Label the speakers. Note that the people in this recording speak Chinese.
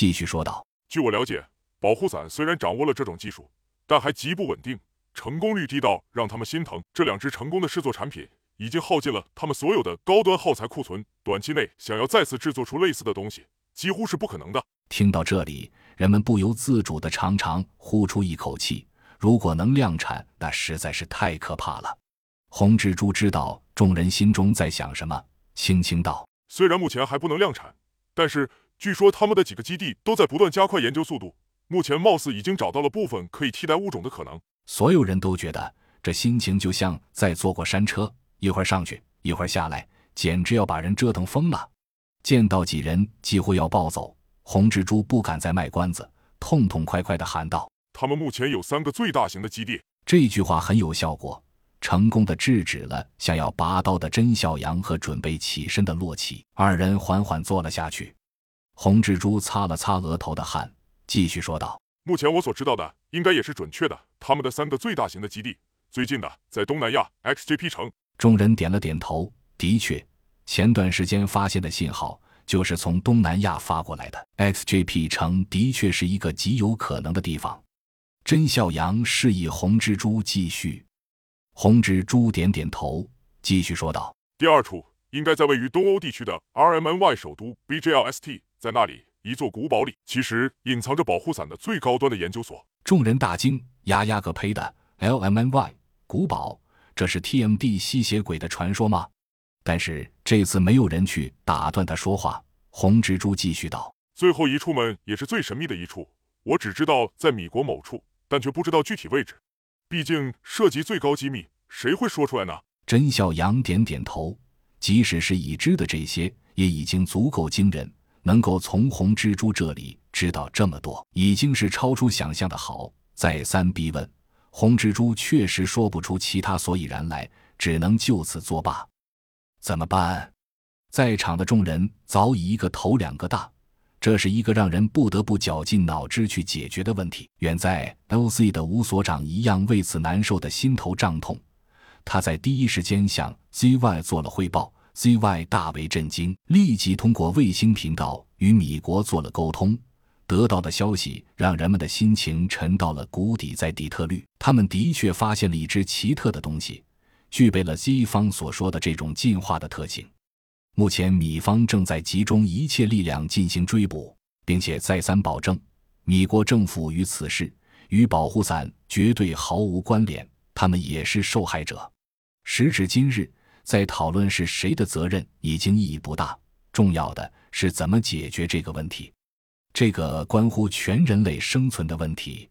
Speaker 1: 继续说道：“
Speaker 2: 据我了解，保护伞虽然掌握了这种技术，但还极不稳定，成功率低到让他们心疼。这两只成功的试作产品已经耗尽了他们所有的高端耗材库存，短期内想要再次制作出类似的东西，几乎是不可能的。”
Speaker 1: 听到这里，人们不由自主地长长呼出一口气。如果能量产，那实在是太可怕了。红蜘蛛知道众人心中在想什么，轻轻道：“
Speaker 2: 虽然目前还不能量产，但是据说他们的几个基地都在不断加快研究速度。目前貌似已经找到了部分可以替代物种的可能。”
Speaker 1: 所有人都觉得这心情就像在坐过山车，一会儿上去，一会儿下来，简直要把人折腾疯了。见到几人几乎要暴走，红蜘蛛不敢再卖关子，痛痛快快地喊道。
Speaker 2: 他们目前有三个最大型的基地。
Speaker 1: 这句话很有效果，成功的制止了想要拔刀的甄小羊和准备起身的洛奇。二人缓缓坐了下去。红蜘蛛擦了擦额头的汗，继续说道：“
Speaker 2: 目前我所知道的，应该也是准确的。他们的三个最大型的基地，最近的在东南亚 XJP 城。”
Speaker 1: 众人点了点头。的确，前段时间发现的信号就是从东南亚发过来的。XJP 城的确是一个极有可能的地方。甄笑阳示意红蜘蛛继续，红蜘蛛点点头，继续说道：“
Speaker 2: 第二处应该在位于东欧地区的 RMNY 首都 BJLST，在那里一座古堡里，其实隐藏着保护伞的最高端的研究所。”
Speaker 1: 众人大惊：“呀呀个呸的！LMNY 古堡，这是 TMD 吸血鬼的传说吗？”但是这次没有人去打断他说话。红蜘蛛继续道：“
Speaker 2: 最后一处们也是最神秘的一处，我只知道在米国某处。”但却不知道具体位置，毕竟涉及最高机密，谁会说出来呢？
Speaker 1: 甄笑阳点点头，即使是已知的这些，也已经足够惊人。能够从红蜘蛛这里知道这么多，已经是超出想象的好。再三逼问，红蜘蛛确实说不出其他所以然来，只能就此作罢。怎么办？在场的众人早已一个头两个大。这是一个让人不得不绞尽脑汁去解决的问题。远在 L.C. 的吴所长一样为此难受的心头胀痛。他在第一时间向 Z.Y. 做了汇报，Z.Y. 大为震惊，立即通过卫星频道与米国做了沟通。得到的消息让人们的心情沉到了谷底。在底特律，他们的确发现了一只奇特的东西，具备了 Z 方所说的这种进化的特性。目前，米方正在集中一切力量进行追捕，并且再三保证，米国政府与此事与保护伞绝对毫无关联，他们也是受害者。时至今日，在讨论是谁的责任已经意义不大，重要的是怎么解决这个问题，这个关乎全人类生存的问题。